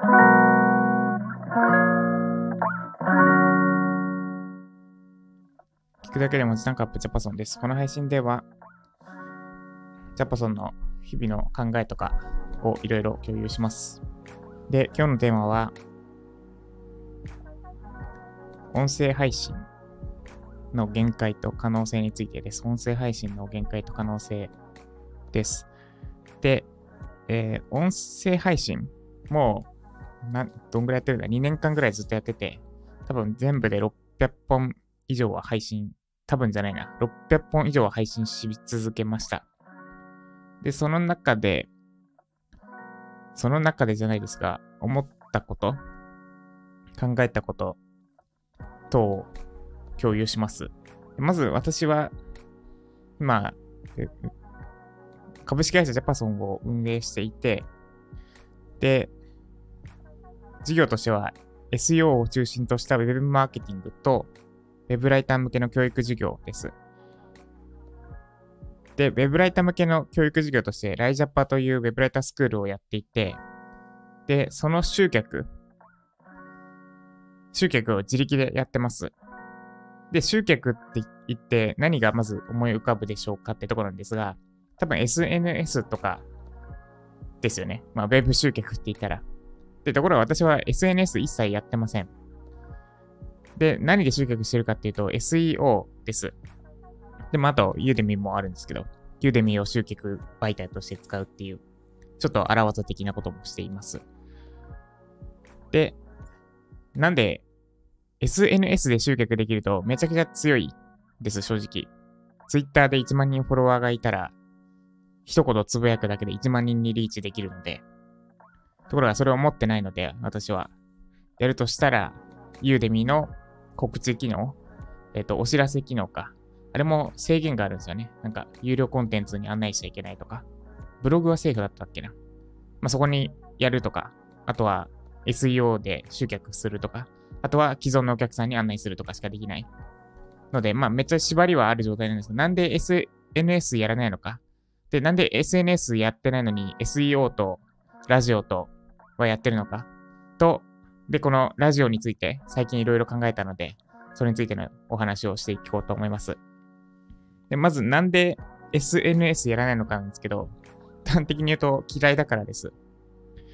聞くだけで文字タンクアップジャパソンです。この配信では、ジャパソンの日々の考えとかをいろいろ共有します。で、今日のテーマは、音声配信の限界と可能性についてです。音声配信の限界と可能性です。で、えー音声配信もな、どんぐらいやってるんだ ?2 年間ぐらいずっとやってて、多分全部で600本以上は配信、多分じゃないな、600本以上は配信し続けました。で、その中で、その中でじゃないですが、思ったこと、考えたこと等を共有します。まず私は、今、株式会社ジャパソンを運営していて、で、事業としては SEO を中心とした Web マーケティングと Web ライター向けの教育事業です。で、Web ライター向けの教育事業として、ライジャパという Web ライタースクールをやっていて、で、その集客、集客を自力でやってます。で、集客って言って何がまず思い浮かぶでしょうかってところなんですが、多分 SNS とかですよね。まあ、Web 集客って言ったら。で、ところが私は SNS 一切やってません。で、何で集客してるかっていうと SEO です。でもあと、ユーデミもあるんですけど、ユーデミを集客媒体として使うっていう、ちょっと荒技的なこともしています。で、なんで SNS で集客できるとめちゃくちゃ強いです、正直。Twitter で1万人フォロワーがいたら、一言つぶやくだけで1万人にリーチできるので、ところがそれを持ってないので、私は。やるとしたら、ユーデミの告知機能、えっ、と、お知らせ機能か。あれも制限があるんですよね。なんか、有料コンテンツに案内しちゃいけないとか。ブログはセーフだったっけな。まあ、そこにやるとか。あとは、SEO で集客するとか。あとは、既存のお客さんに案内するとかしかできない。ので、まあ、めっちゃ縛りはある状態なんですけど、なんで SNS やらないのか。で、なんで SNS やってないのに SEO とラジオとはやってるのか？と、で、このラジオについて最近いろいろ考えたので、それについてのお話をしていこうと思います。で、まずなんで SNS やらないのかなんですけど、端的に言うと嫌いだからです。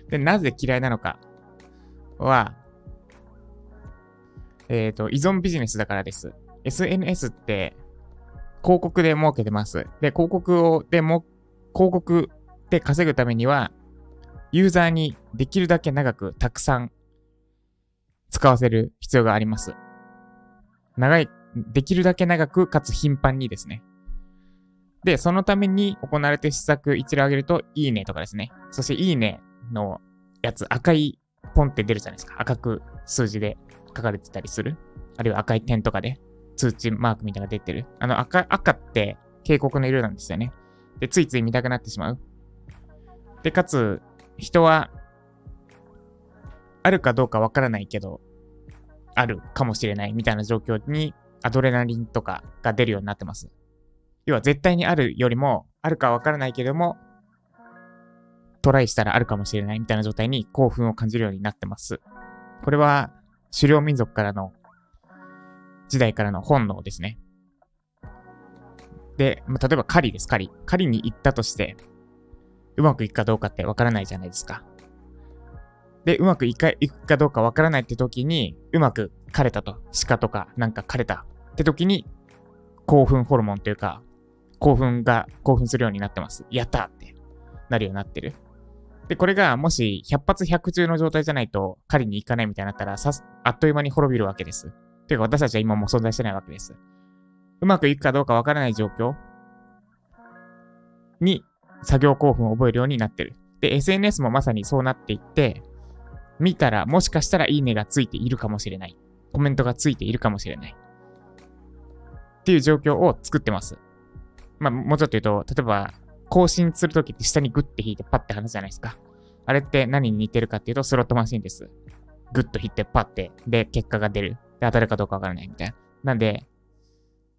で、なぜ嫌いなのかは、えっ、と、依存ビジネスだからです。SNS って広告で儲けてます。で、広告を、でも、広告で稼ぐためには、ユーザーにできるだけ長くたくさん使わせる必要があります。長い、できるだけ長くかつ頻繁にですね。で、そのために行われて施策一例を挙げると、いいねとかですね。そして、いいねのやつ、赤いポンって出るじゃないですか。赤く数字で書かれてたりする。あるいは赤い点とかで通知マークみたいなのが出てる。あの赤、赤って警告の色なんですよね。で、ついつい見たくなってしまう。で、かつ、人は、あるかどうかわからないけど、あるかもしれないみたいな状況にアドレナリンとかが出るようになってます。要は絶対にあるよりも、あるかわからないけども、トライしたらあるかもしれないみたいな状態に興奮を感じるようになってます。これは、狩猟民族からの、時代からの本能ですね。で、まあ、例えば狩りです、狩り。狩りに行ったとして、うまくいくかどうかってわからないじゃないですか。で、うまくいかいくかどうかわからないって時に、うまく狩れたと。鹿とかなんか狩れたって時に、興奮ホルモンというか、興奮が興奮するようになってます。やったってなるようになってる。で、これがもし100発100中の状態じゃないと狩りに行かないみたいになったら、さすあっという間に滅びるわけです。ていうか私たちは今も存在してないわけです。うまくいくかどうかわからない状況に作業興奮を覚えるようになってる。で、SNS もまさにそうなっていって、見たらもしかしたらいいねがついているかもしれない。コメントがついているかもしれない。っていう状況を作ってます。まあ、もうちょっと言うと、例えば、更新するときって下にグッて引いてパッて離すじゃないですか。あれって何に似てるかっていうと、スロットマシンです。グッと引いてパッて、で、結果が出る。で、当たるかどうかわからないみたいな。なんで、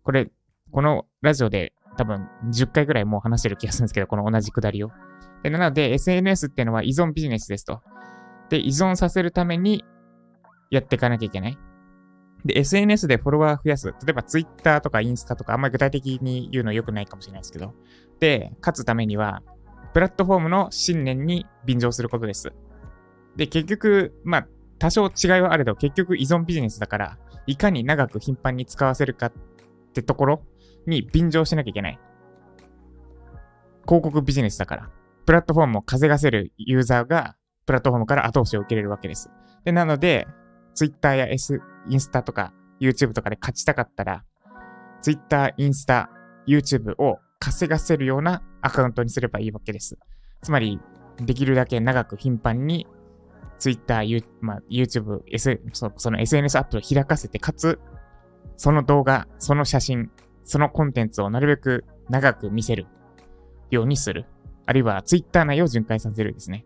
これ、このラジオで多分10回ぐらいもう話してる気がするんですけど、この同じくだりを。でなので、SNS っていうのは依存ビジネスですと。で、依存させるためにやっていかなきゃいけない。で、SNS でフォロワー増やす。例えば Twitter とかインスタとか、あんまり具体的に言うの良くないかもしれないですけど。で、勝つためには、プラットフォームの信念に便乗することです。で、結局、まあ、多少違いはあれど、結局依存ビジネスだから、いかに長く頻繁に使わせるかってところに便乗しなきゃいけない。広告ビジネスだから。プラットフォームを稼がせるユーザーが、プラットフォームから後押しを受けれるわけです。で、なので、Twitter や S、インスタとか YouTube とかで勝ちたかったら、Twitter、インスタ、YouTube を稼がせるようなアカウントにすればいいわけです。つまり、できるだけ長く頻繁に Twitter、まあ、YouTube、S、そその SNS アップを開かせて、かつ、その動画、その写真、そのコンテンツをなるべく長く見せるようにする。あるいは Twitter 内を巡回させるですね。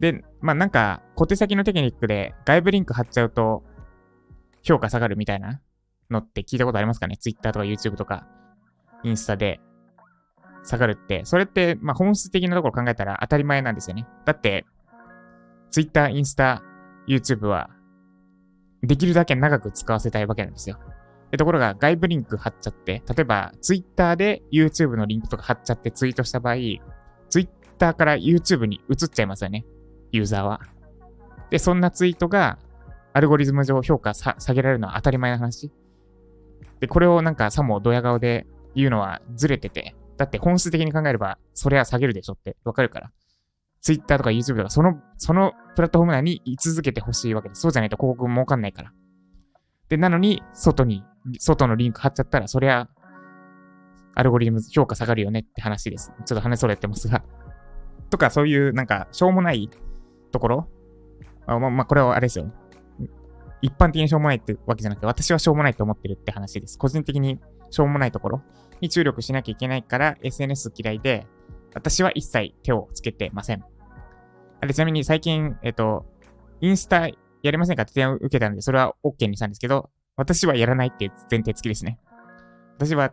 で、まあなんか小手先のテクニックで外部リンク貼っちゃうと評価下がるみたいなのって聞いたことありますかね ?Twitter とか YouTube とかインスタで下がるって、それってまあ本質的なところ考えたら当たり前なんですよね。だって Twitter、インスタ、YouTube はできるだけ長く使わせたいわけなんですよ。ところが外部リンク貼っちゃって、例えば Twitter で YouTube のリンクとか貼っちゃってツイートした場合、Twitter から YouTube に移っちゃいますよね。ユーザーは。で、そんなツイートがアルゴリズム上評価下げられるのは当たり前の話。で、これをなんかさもドヤ顔で言うのはずれてて、だって本質的に考えれば、それは下げるでしょってわかるから。Twitter とか YouTube とか、その、そのプラットフォーム内に居続けてほしいわけです。そうじゃないと広告儲かんないから。で、なのに、外に外のリンク貼っちゃったら、そりゃ、アルゴリズム評価下がるよねって話です。ちょっと話それてますが。とか、そういう、なんか、しょうもないところあま、まあ、これはあれですよ。一般的にしょうもないってわけじゃなくて、私はしょうもないと思ってるって話です。個人的にしょうもないところに注力しなきゃいけないから、SNS 嫌いで、私は一切手をつけてません。あれ、ちなみに最近、えっと、インスタやりませんか？って提案を受けたんで、それは OK にしたんですけど、私はやらないっていう前提付きですね。私は、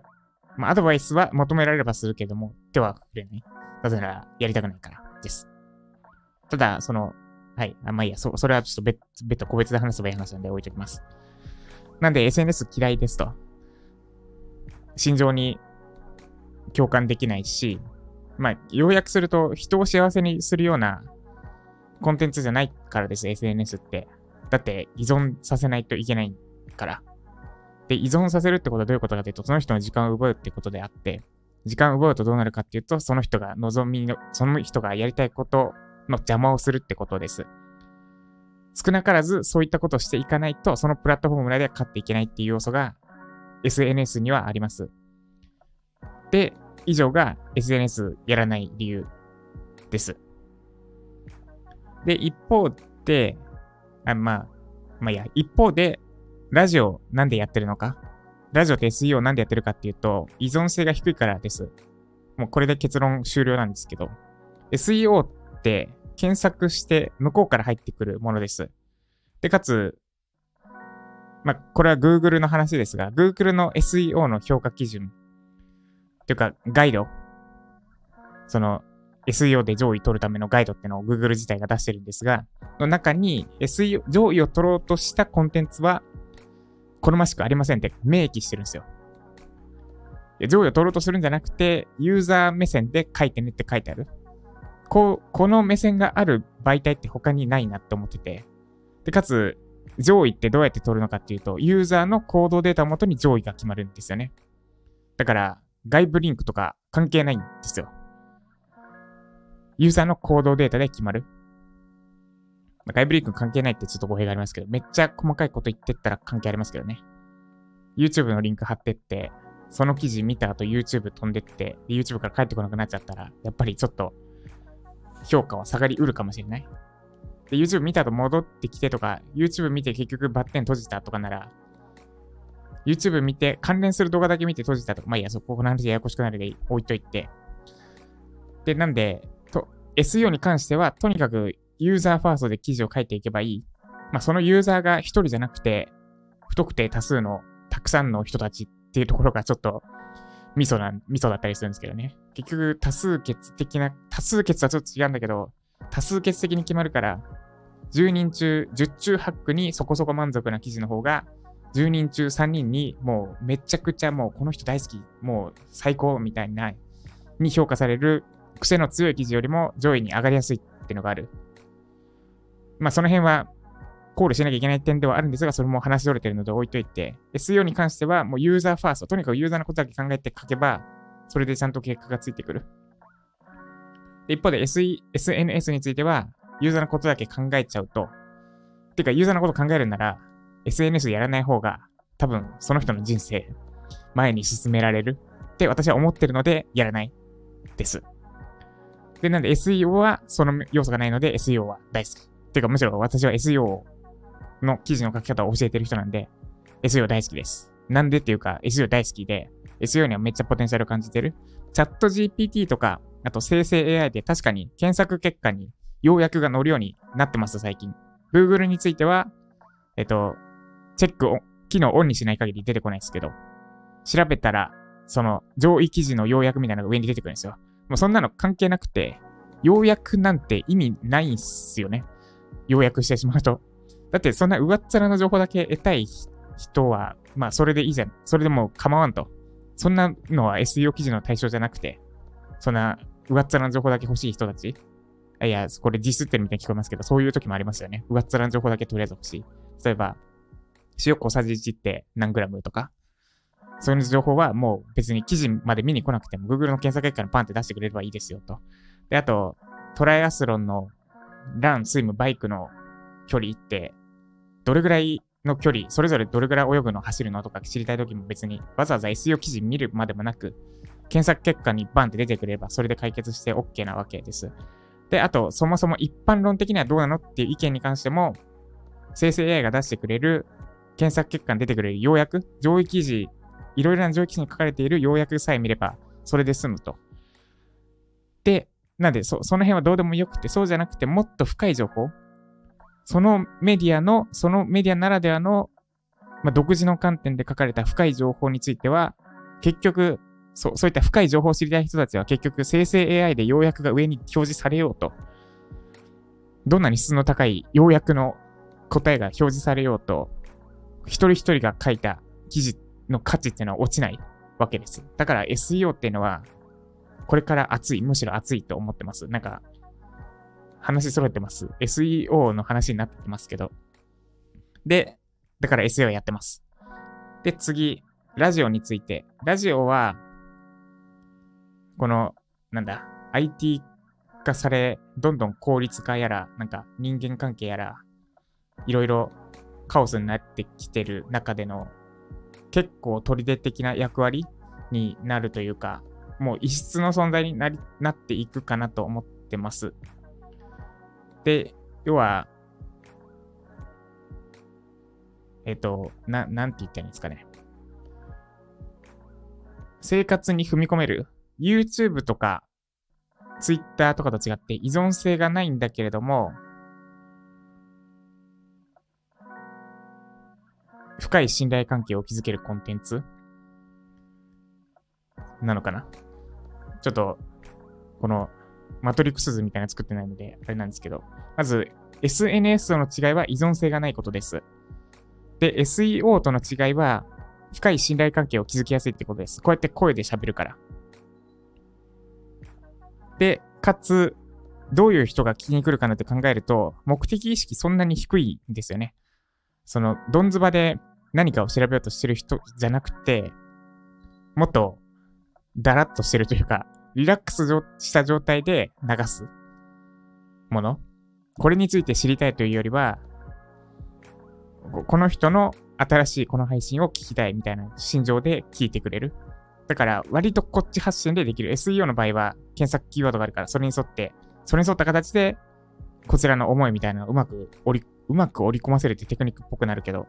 まあ、アドバイスは求められればするけども、手は触れない。なぜなら、やりたくないからです。ただ、その、はい。あまあいいや、そ、それはちょっと別、別途個別で話せばいい話なんで置いときます。なんで SNS 嫌いですと。心情に共感できないし、まあ、要約すると人を幸せにするようなコンテンツじゃないからです、SNS って。だって依存させないといけないから。で、依存させるってことはどういうことかというと、その人の時間を奪うってことであって、時間を奪うとどうなるかっていうと、その人が望みの、その人がやりたいことの邪魔をするってことです。少なからずそういったことをしていかないと、そのプラットフォーム内では勝っていけないっていう要素が SNS にはあります。で、以上が SNS やらない理由です。で、一方で、あまあ、まあいや、一方で、ラジオなんでやってるのか？ラジオって SEO なんでやってるかっていうと、依存性が低いからです。もうこれで結論終了なんですけど、SEO って検索して向こうから入ってくるものです。で、かつ、まあ、これは Google の話ですが、Google の SEO の評価基準、というか、ガイド、その、SEO で上位取るためのガイドってのを Google 自体が出してるんですが、の中に SEO、上位を取ろうとしたコンテンツは好ましくありませんって明記してるんですよ。上位を取ろうとするんじゃなくて、ユーザー目線で書いてねって書いてある。こう、この目線がある媒体って他にないなって思ってて。で、かつ、上位ってどうやって取るのかっていうと、ユーザーの行動データをもとに上位が決まるんですよね。だから、外部リンクとか関係ないんですよ。ユーザーの行動データで決まる。外部リンク関係ないってちょっと語弊がありますけど、めっちゃ細かいこと言ってったら関係ありますけどね。YouTube のリンク貼ってって、その記事見た後 YouTube 飛んでって、YouTube から帰ってこなくなっちゃったら、やっぱりちょっと評価は下がりうるかもしれない。で、YouTube 見た後戻ってきてとか、YouTube 見て結局バッテン閉じたとかなら、YouTube 見て関連する動画だけ見て閉じたとか、まあいいや、そここの話ややこしくなるで置いといて。で、なんで、と、SEO に関しては、とにかくユーザーファーストで記事を書いていけばいい。まあ、そのユーザーが一人じゃなくて、不特定多数のたくさんの人たちっていうところがちょっとミソな、ミソだったりするんですけどね。結局多数決的な、多数決はちょっと違うんだけど、多数決的に決まるから、10人中、10中8区にそこそこ満足な記事の方が、10人中3人にもうめちゃくちゃもうこの人大好き、もう最高みたいな、に評価される癖の強い記事よりも上位に上がりやすいっていうのがある。まあその辺は考慮しなきゃいけない点ではあるんですが、それも話し取れてるので置いといて、SEO に関してはもうユーザーファースト、とにかくユーザーのことだけ考えて書けば、それでちゃんと結果がついてくる。で一方で SE SNS については、ユーザーのことだけ考えちゃうと、てかユーザーのこと考えるなら、SNS やらない方が、多分その人の人生、前に進められるって私は思ってるので、やらないです。で、なんで SEO はその要素がないので SEO は大好き。てかむしろ私は SEO の記事の書き方を教えてる人なんで、SEO 大好きです。なんでっていうか SEO 大好きで、SEO にはめっちゃポテンシャル感じてる。チャット GPT とか、あと生成 AI で確かに検索結果に要約が載るようになってます、最近。Google については、えっと、チェックを、機能オンにしない限り出てこないですけど、調べたら、その上位記事の要約みたいなのが上に出てくるんですよ。もうそんなの関係なくて、要約なんて意味ないんすよね。要約してしまうと。だってそんな上っ面の情報だけ得たい人は、まあそれでいいじゃん。それでも構わんと。そんなのは SEO 記事の対象じゃなくて、そんな上っ面の情報だけ欲しい人たちいや、これディスってるみたいに聞こえますけど、そういう時もありますよね。上っ面の情報だけとりあえず欲しい。例えば、塩小さじ1って何グラムとか、そういう情報はもう別に記事まで見に来なくても Google の検索結果にパンって出してくれればいいですよと。で、あと、トライアスロンのラン、スイム、バイクの距離って、どれぐらいの距離、それぞれどれぐらい泳ぐの、走るのとか知りたい時も別にわざわざ SEO 記事見るまでもなく、検索結果にバンって出てくればそれで解決して OK なわけです。で、あと、そもそも一般論的にはどうなのっていう意見に関しても、生成 AI が出してくれる検索結果に出てくれる要約、上位記事、いろいろな上位記事に書かれている要約さえ見れば、それで済むと。で、なんでそ、その辺はどうでもよくて、そうじゃなくて、もっと深い情報、そのメディアの、そのメディアならではの、まあ、独自の観点で書かれた深い情報については、結局、そう、そういった深い情報を知りたい人たちは結局生成 AI で要約が上に表示されようと、どんなに質の高い要約の答えが表示されようと、一人一人が書いた記事の価値っていうのは落ちないわけです。だから SEO っていうのは、これから熱い、むしろ熱いと思ってます。なんか、話揃ってます。SEO の話になってますけど。で、だから SEO やってます。で、次、ラジオについて。ラジオは、この、なんだ、IT 化され、どんどん効率化やら、なんか人間関係やら、いろいろカオスになってきてる中での、結構砦的な役割になるというか、もう異質の存在になりなっていくかなと思ってます。で、要は、えっ、と、な、なんて言ったらいいんですかね。生活に踏み込める？YouTube とか Twitter とかと違って依存性がないんだけれども、深い信頼関係を築けるコンテンツなのかなちょっと、このマトリックス図みたいなの作ってないので、あれなんですけど、まず SNS との違いは依存性がないことです。で、SEO との違いは深い信頼関係を築きやすいってことです。こうやって声で喋るから。で、かつ、どういう人が聞きに来るかなって考えると、目的意識そんなに低いんですよね。その、どんずばで何かを調べようとしてる人じゃなくて、もっと、だらっとしてるというか、リラックスした状態で流すもの。これについて知りたいというよりは、この人の新しいこの配信を聞きたいみたいな心情で聞いてくれる。だから、割とこっち発信でできる。SEO の場合は、検索キーワードがあるから、それに沿って、それに沿った形で、こちらの思いみたいなのをうまく織り、うまく織り込ませるってテクニックっぽくなるけど、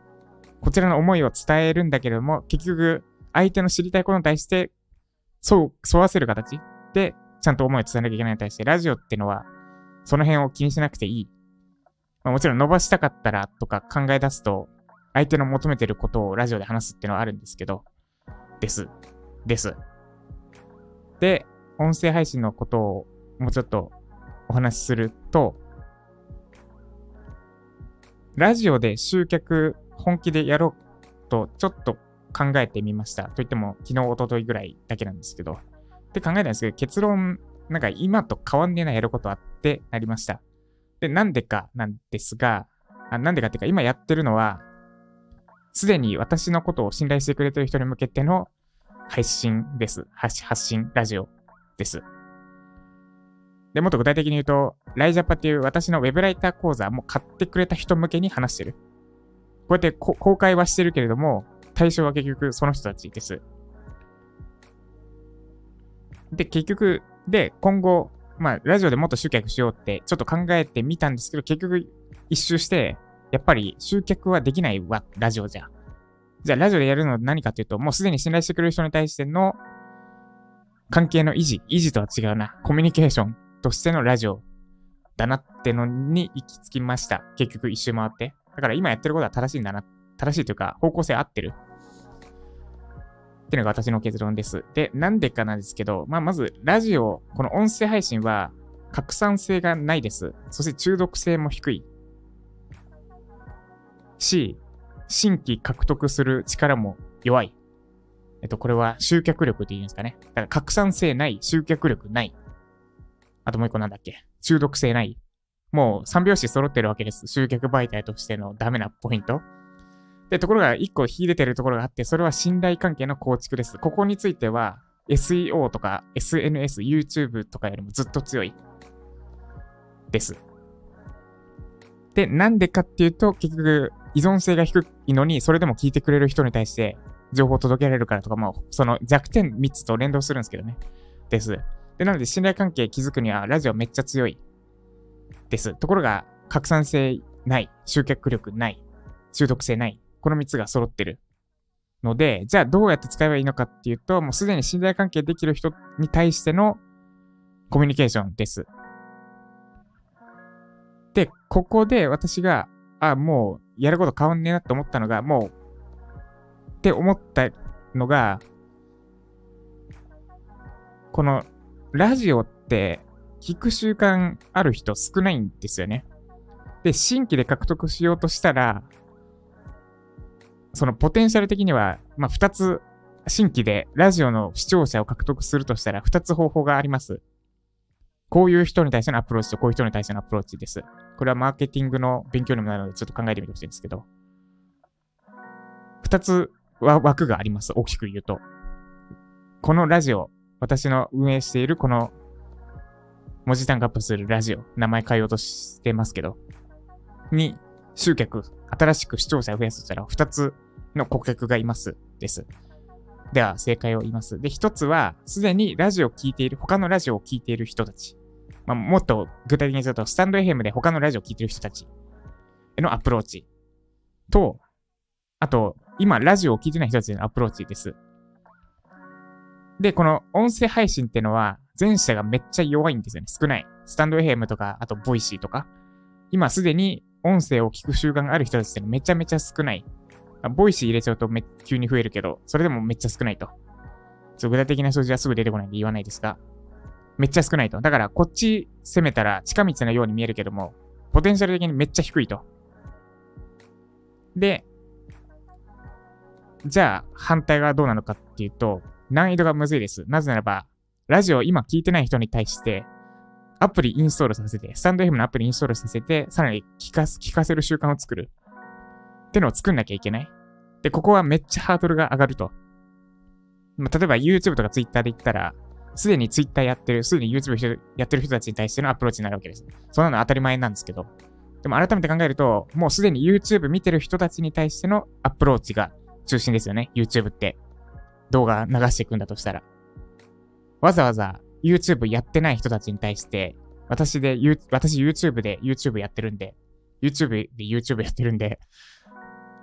こちらの思いを伝えるんだけれども、結局、相手の知りたいことに対して、そう、沿わせる形？で、ちゃんと思いを伝えなきゃいけないに対して、ラジオってのは、その辺を気にしなくていい。まあ、もちろん伸ばしたかったらとか考え出すと、相手の求めてることをラジオで話すっていうのはあるんですけど、です。です。で、音声配信のことをもうちょっとお話しすると、ラジオで集客本気でやろうとちょっと考えてみました。といっても昨日、一昨日ぐらいだけなんですけど。って考えたんですけど、結論、なんか今と変わんねえなやることあってなりました。で、なんでかなんですが、あなんでかっていうか、今やってるのは、すでに私のことを信頼してくれてる人に向けての配信です。発信、ラジオです。で、もっと具体的に言うと、ライジャパっていう私のウェブライター講座も買ってくれた人向けに話してる。こうやって公開はしてるけれども、対象は結局その人たちです。で、結局、で、今後、まあ、ラジオでもっと集客しようってちょっと考えてみたんですけど、結局一周して、やっぱり集客はできないわ、ラジオじゃ。じゃあ、ラジオでやるのは何かというと、もうすでに信頼してくれる人に対しての関係の維持、維持とは違うな、コミュニケーションとしてのラジオだなってのに行き着きました。結局一周回って。だから今やってることは正しいんだな。正しいというか、方向性合ってる。っていうのが私の結論です。で、なんでかなんですけど、まあ、まず、ラジオ、この音声配信は、拡散性がないです。そして中毒性も低い。し、新規獲得する力も弱い。えっと、これは集客力って言うんですかね。だから拡散性ない、集客力ない。あともう一個なんだっけ中毒性ない。もう三拍子揃ってるわけです。集客媒体としてのダメなポイント。で、ところが一個秀でてるところがあって、それは信頼関係の構築です。ここについては SEO とか SNS、YouTube とかよりもずっと強いです。で、なんでかっていうと、結局依存性が低いのに、それでも聞いてくれる人に対して情報を届けられるからとか、もその弱点3つと連動するんですけどね。です。で、なので信頼関係築くにはラジオめっちゃ強いです。ところが、拡散性ない、集客力ない、中毒性ないこの3つが揃ってる。ので、じゃあどうやって使えばいいのかっていうと、もうすでに信頼関係できる人に対してのコミュニケーションです。で、ここで私が、あ、もうやること変わんねえなって思ったのが、もう、って思ったのが、このラジオって聞く習慣ある人少ないんですよね。で、新規で獲得しようとしたら、そのポテンシャル的には、まあ、二つ、新規でラジオの視聴者を獲得するとしたら、二つ方法があります。こういう人に対してのアプローチとこういう人に対してのアプローチです。これはマーケティングの勉強にもなるので、ちょっと考えてみてほしいんですけど。二つは枠があります。大きく言うと。このラジオ、私の運営しているこの文字単価アップするラジオ、名前変えようとしてますけど、に集客、新しく視聴者を増やすとしたら2つの顧客がいます。です。では、正解を言います。で、1つは、すでにラジオを聴いている、他のラジオを聴いている人たち。まあ、もっと具体的に言うと、スタンド FM で他のラジオを聴いている人たちへのアプローチ。と、あと、今、ラジオを聴いてない人たちへのアプローチです。で、この音声配信ってのは、前者がめっちゃ弱いんですよね。少ない。スタンド FM とか、あと、ボイシーとか。今すでに音声を聞く習慣がある人たちってめちゃめちゃ少ない。 Voicy 入れちゃうとめ急に増えるけど、それでもめっちゃ少ないと。具体的な数字はすぐ出てこないんで言わないですが、めっちゃ少ないと。だからこっち攻めたら近道のように見えるけども、ポテンシャル的にめっちゃ低いと。で、じゃあ反対がどうなのかっていうと、難易度がむずいです。なぜならば、ラジオ今聞いてない人に対して、アプリインストールさせて、スタンド FM のアプリインストールさせて、さらに聞かす聞かせる習慣を作る。ってのを作んなきゃいけない。で、ここはめっちゃハードルが上がると。まあ、例えば YouTube とか Twitter で言ったら、すでに Twitter やってる、すでに YouTube やってる人たちに対してのアプローチになるわけです。そんなの当たり前なんですけど。でも改めて考えると、もうすでに YouTube 見てる人たちに対してのアプローチが中心ですよね。YouTube って。動画流していくんだとしたら。わざわざ YouTube やってない人たちに対して、私で、私 YouTube で YouTube やってるんで、YouTube で YouTube やってるんで、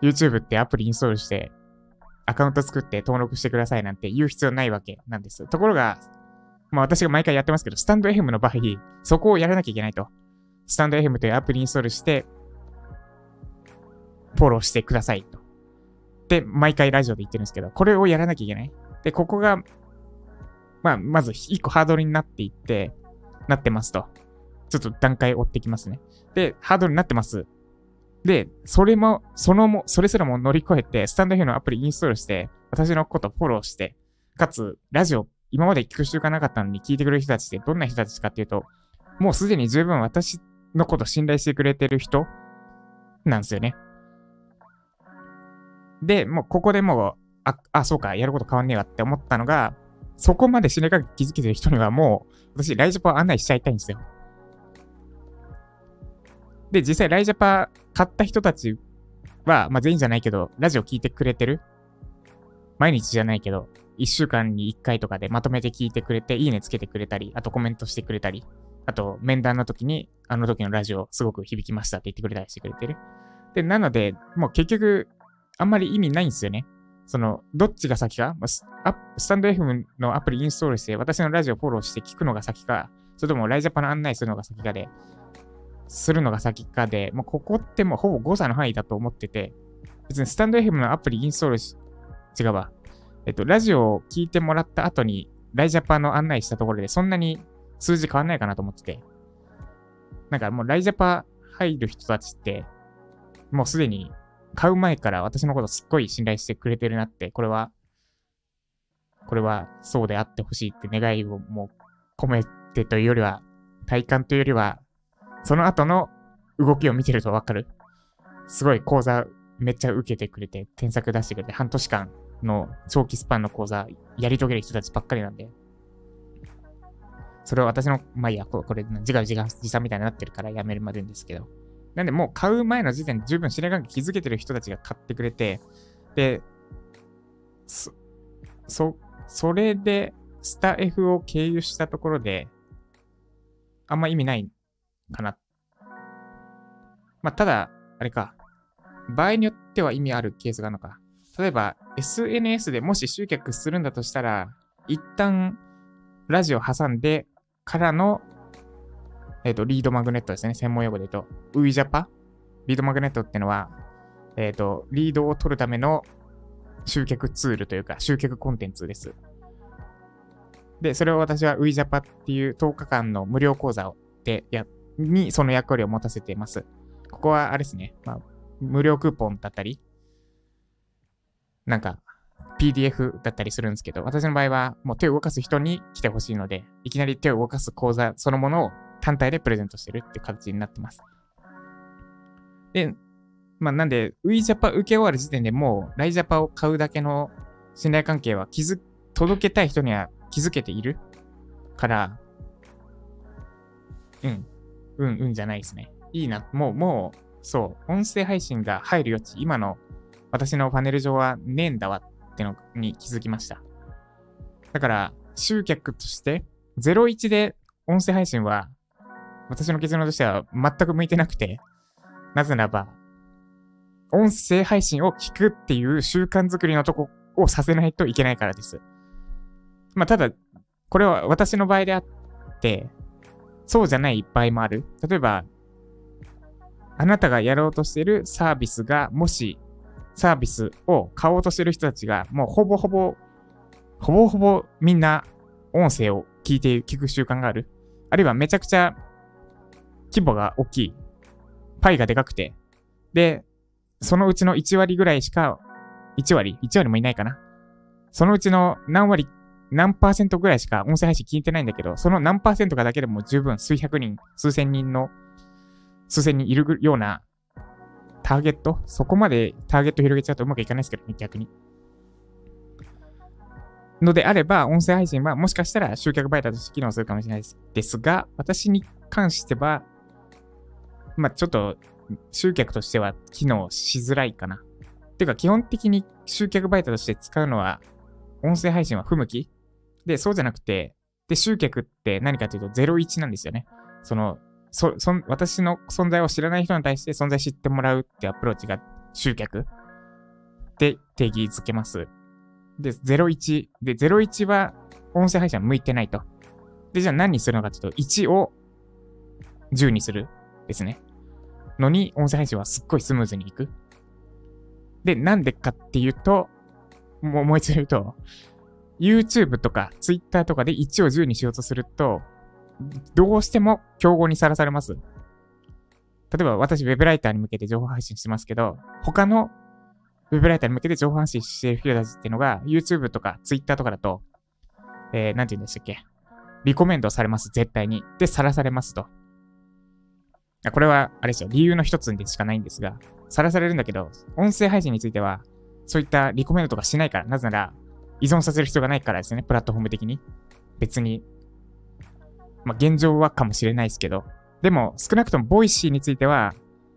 YouTube ってアプリインストールして、アカウント作って登録してくださいなんて言う必要ないわけなんです。ところが、まあ私が毎回やってますけど、スタンド FM の場合、そこをやらなきゃいけないと。スタンド FM というアプリインストールして、フォローしてくださいと。で、毎回ラジオで言ってるんですけど、これをやらなきゃいけない。で、ここがまあ、まず一個ハードルになっていって、なってますと。ちょっと段階追ってきますね。で、ハードルになってます。で、それも、そのも、それすらも乗り越えて、スタンド F のアプリインストールして、私のことフォローして、かつ、ラジオ、今まで聞く習慣なかったのに聞いてくれる人たちってどんな人たちかっていうと、もうすでに十分私のこと信頼してくれてる人なんですよね。で、もうここでもう、あ、あ、そうか、やること変わんねえわって思ったのが、そこまで信頼関係築けてる人にはもう、私、ライジャパを案内しちゃいたいんですよ。で、実際、ライジャパ買った人たちは、まあ全員じゃないけど、ラジオ聞いてくれてる毎日じゃないけど、1週間に1回とかでまとめて聞いてくれて、いいねつけてくれたり、あとコメントしてくれたり、あと面談の時に、あの時のラジオすごく響きましたって言ってくれたりしてくれてる。で、なので、もう結局、あんまり意味ないんですよね。その、どっちが先か、スタンド FM のアプリインストールして、私のラジオフォローして聞くのが先か、それともライジャパの案内するのが先かで、するのが先かで、もうここってもうほぼ誤差の範囲だと思ってて、別にスタンド FM のアプリインストールし、違うわ。えっと、ラジオを聞いてもらった後に、ライジャパの案内したところで、そんなに数字変わんないかなと思ってて。なんかもうライジャパ入る人たちって、もうすでに買う前から私のことすっごい信頼してくれてるなって、これは、これはそうであってほしいって願いをもう込めてというよりは、体感というよりは、その後の動きを見てるとわかる。すごい講座めっちゃ受けてくれて、添削出してくれて、半年間の長期スパンの講座やり遂げる人たちばっかりなんで。それは私の、まあいいや、これ、自画自賛みたいになってるからやめるまでんですけど。なんでもう買う前の時点で十分信頼関係築けてる人たちが買ってくれて、で、そ、そ、それで、スタ F を経由したところで、あんま意味ないかな。まあ、ただ、あれか。場合によっては意味あるケースがあるのか。例えば、SNS でもし集客するんだとしたら、一旦、ラジオ挟んでからのえっ、ー、と、リードマグネットですね。専門用語で言うと、ウイジャパ？リードマグネットってのは、えっ、ー、と、リードを取るための集客ツールというか、集客コンテンツです。で、それを私はウイジャパっていう10日間の無料講座でや、にその役割を持たせています。ここはあれですね。まあ、無料クーポンだったり、なんか、PDF だったりするんですけど、私の場合はもう手を動かす人に来てほしいので、いきなり手を動かす講座そのものを単体でプレゼントしてるって形になってます。で、まあなんで、ウィジャパ受け終わる時点でもう、ライジャパを買うだけの信頼関係は気づ、届けたい人には気づけているから、うん、うん、うんじゃないですね。いいな、もう、もう、そう、音声配信が入る余地、今の私のパネル上はねえんだわってのに気づきました。だから、集客として、01で音声配信は私の結論としては全く向いてなくて、なぜならば、音声配信を聞くっていう習慣づくりのとこをさせないといけないからです。まあ、ただ、これは私の場合であって、そうじゃない場合もある。例えば、あなたがやろうとしているサービスが、もし、サービスを買おうとしている人たちが、もうほぼほぼ、ほぼほぼみんな音声を聞いて、聞く習慣がある。あるいはめちゃくちゃ規模が大きい。パイがでかくて。で、そのうちの1割ぐらいしか、1割 ?1 割もいないかな。そのうちの何割、何パーセントぐらいしか音声配信聞いてないんだけど、その何パーセントかだけでも十分数百人、数千人の、数千人いるようなターゲット？そこまでターゲット広げちゃうとうまくいかないですけどね、逆に。のであれば、音声配信はもしかしたら集客バイターとして機能するかもしれないですですが、私に関しては、まあ、ちょっと集客としては機能しづらいかな。ていうか、基本的に集客媒体として使うのは、音声配信は不向きで、そうじゃなくて、で、集客って何かというと01なんですよね。その、そ、そ私の存在を知らない人に対して存在知ってもらうってアプローチが集客で定義づけます。で、01。で、01は音声配信は向いてないと。で、じゃあ何にするのかというと、1を10にするですね。のに、音声配信はすっごいスムーズにいく。で、なんでかっていうと、もうもう一度言うと、YouTube とか Twitter とかで1を10にしようとすると、どうしても競合にさらされます。例えば私、ウェブライターに向けて情報配信してますけど、他のウェブライターに向けて情報発信している人たちっていうのが、YouTube とか Twitter とかだと、えー、なんて言うんでしたっけ？リコメンドされます、絶対に。で、さらされますと。これは、あれですよ、理由の一つでしかないんですが、さらされるんだけど、音声配信については、そういったリコメンドとかしないから、なぜなら、依存させる必要がないからですね、プラットフォーム的に。別に。まあ、現状はかもしれないですけど、でも、少なくとも Voicy については、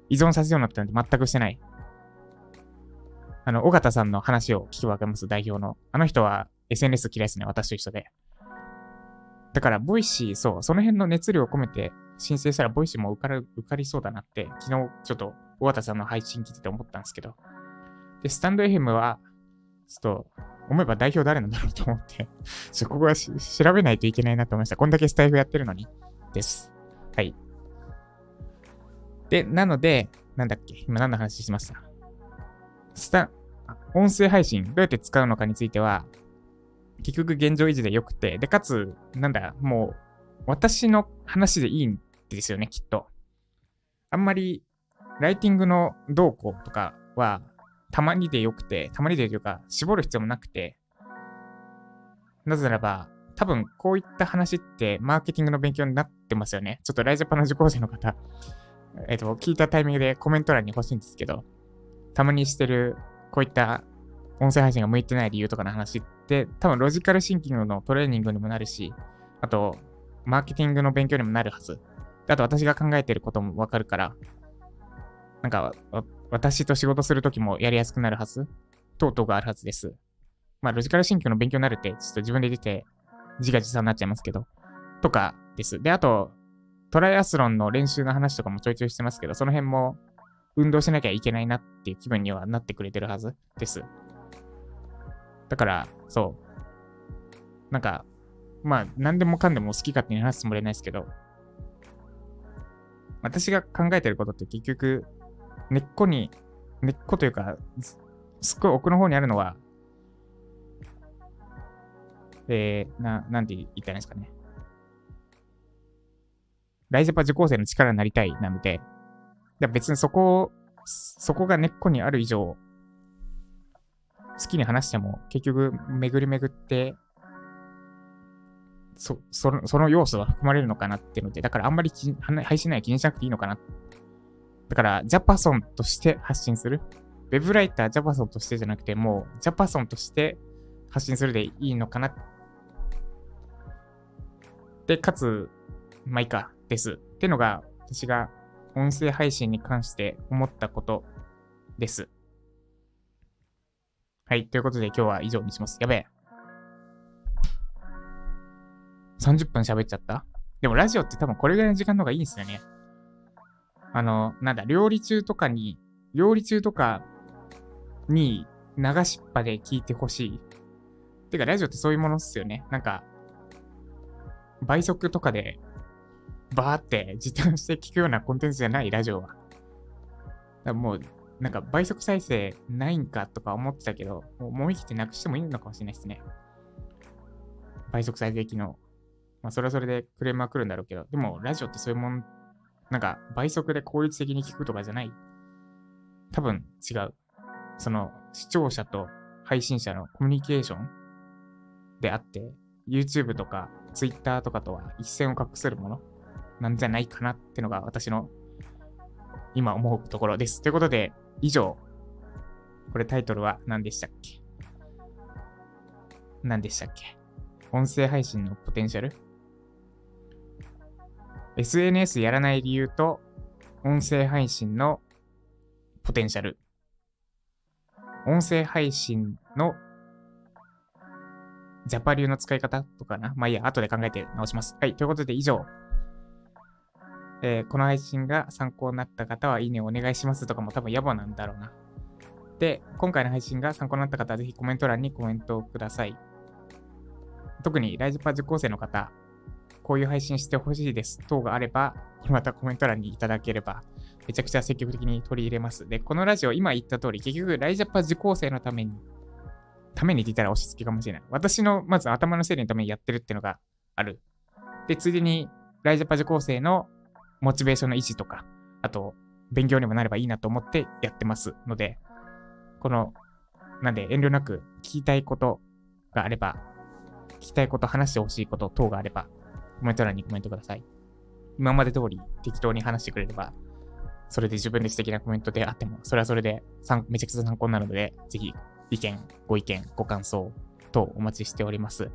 依存させるようになったんで全くしてない。あの、緒方さんの話を聞けばわかります、代表の。あの人は SNS 嫌いですね、私と一緒で。だから、 Voicy、そう、その辺の熱量を込めて申請したら、 Voicy も受かる、受かりそうだなって、昨日ちょっと、緒方さんの配信聞いてて思ったんですけど。で、 stand.fm は、ちょっと、思えば代表誰なんだろうと思ってちょ、ここは調べないといけないなと思いました。こんだけスタエフやってるのに。です。はい。で、なので、なんだっけ今何の話しました？スタ、音声配信どうやって使うのかについては、結局現状維持で良くて、で、かつ、なんだ、もう、私の話でいいんですよね、きっと。あんまり、ライティングの動向とかは、たまにで良くて、たまにでというか、絞る必要もなくて、なぜならば、多分こういった話ってマーケティングの勉強になってますよね。ちょっとライジャパの受講生の方、えっ、と、聞いたタイミングでコメント欄に欲しいんですけど、たまにしてるこういった音声配信が向いてない理由とかの話って、多分ロジカルシンキングのトレーニングにもなるし、あと、マーケティングの勉強にもなるはず。あと私が考えてることもわかるから、なんか、私と仕事するときもやりやすくなるはず等々があるはずです。まあ、ロジカルシンキングの勉強になるって、ちょっと自分で出て、自画自賛になっちゃいますけど、とかです。で、あと、トライアスロンの練習の話とかもちょいちょいしてますけど、その辺も運動しなきゃいけないなっていう気分にはなってくれてるはずです。だから、そう。なんか、まあ、何でもかんでも好き勝手に話すつもりはないですけど、私が考えてることって結局、根っこに、根っこというか、すっごい奥の方にあるのは、えー、な、なんて言ったらいいんですかね。ライゼパ受講生の力になりたいなので、別にそこ、そこが根っこにある以上、好きに話しても結局巡り巡って、そ、その、その要素は含まれるのかなっていうので、だからあんまり配信内容気にしなくていいのかな。だから、ジャパソンとして発信する。ウェブライター、ジャパソンとしてじゃなくて、もう、ジャパソンとして発信するでいいのかな。で、かつ、まあいいか、です。ってのが、私が音声配信に関して思ったことです。はい。ということで今日は以上にします。やべえ。30分喋っちゃった？でもラジオって多分これぐらいの時間の方がいいんですよね。あの、なんだ、料理中とかに、料理中とかに流しっぱで聞いてほしい。てか、ラジオってそういうものっすよね。なんか、倍速とかでバーって時短して聞くようなコンテンツじゃない、ラジオは。だもう、なんか倍速再生ないんかとか思ってたけど、もう思い切ってなくしてもいいのかもしれないですね。倍速再生機能。まあ、それはそれでクレームは来るんだろうけど、でも、ラジオってそういうもん、なんか倍速で効率的に聞くとかじゃない。多分違う。その、視聴者と配信者のコミュニケーションであって、YouTube とか Twitter とかとは一線を画するものなんじゃないかなってのが私の今思うところです。ということで、以上。これタイトルは何でしたっけ？何でしたっけ？音声配信のポテンシャル ?SNS やらない理由と音声配信のポテンシャル。音声配信のジャパ流の使い方とかな。まあいいや、後で考えて直します。はい。ということで以上。えー、この配信が参考になった方はいいねお願いしますとかも多分野暮なんだろうな。で、今回の配信が参考になった方はぜひコメント欄にコメントをください。特にライジパ受講生の方、こういう配信してほしいです等があれば、またコメント欄にいただければ、めちゃくちゃ積極的に取り入れます。で、このラジオ、今言った通り、結局、ライジャパ受講生のために、ためにって言ったら押し付けかもしれない。私の、まず頭の整理のためにやってるっていうのがある。で、ついでに、ライジャパ受講生のモチベーションの維持とか、あと、勉強にもなればいいなと思ってやってますので、この、なんで遠慮なく聞きたいことがあれば、聞きたいこと、話してほしいこと等があれば、コメント欄にコメントください。今まで通り適当に話してくれれば、それで自分で素敵なコメントであっても、それはそれでめちゃくちゃ参考になるので、ぜひ意見、ご意見、ご感想等お待ちしております。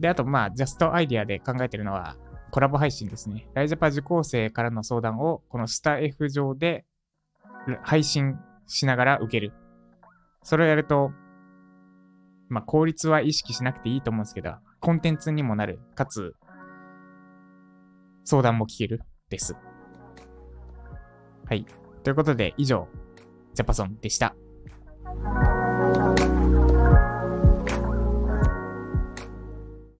で、あと、まあ、ジャストアイディアで考えてるのは、コラボ配信ですね。ライジャパ受講生からの相談を、このスタ F 上で配信しながら受ける。それをやると、まあ、効率は意識しなくていいと思うんですけど、コンテンツにもなる。かつ、相談も聞ける。です。はい。ということで、以上、ジャパソンでした。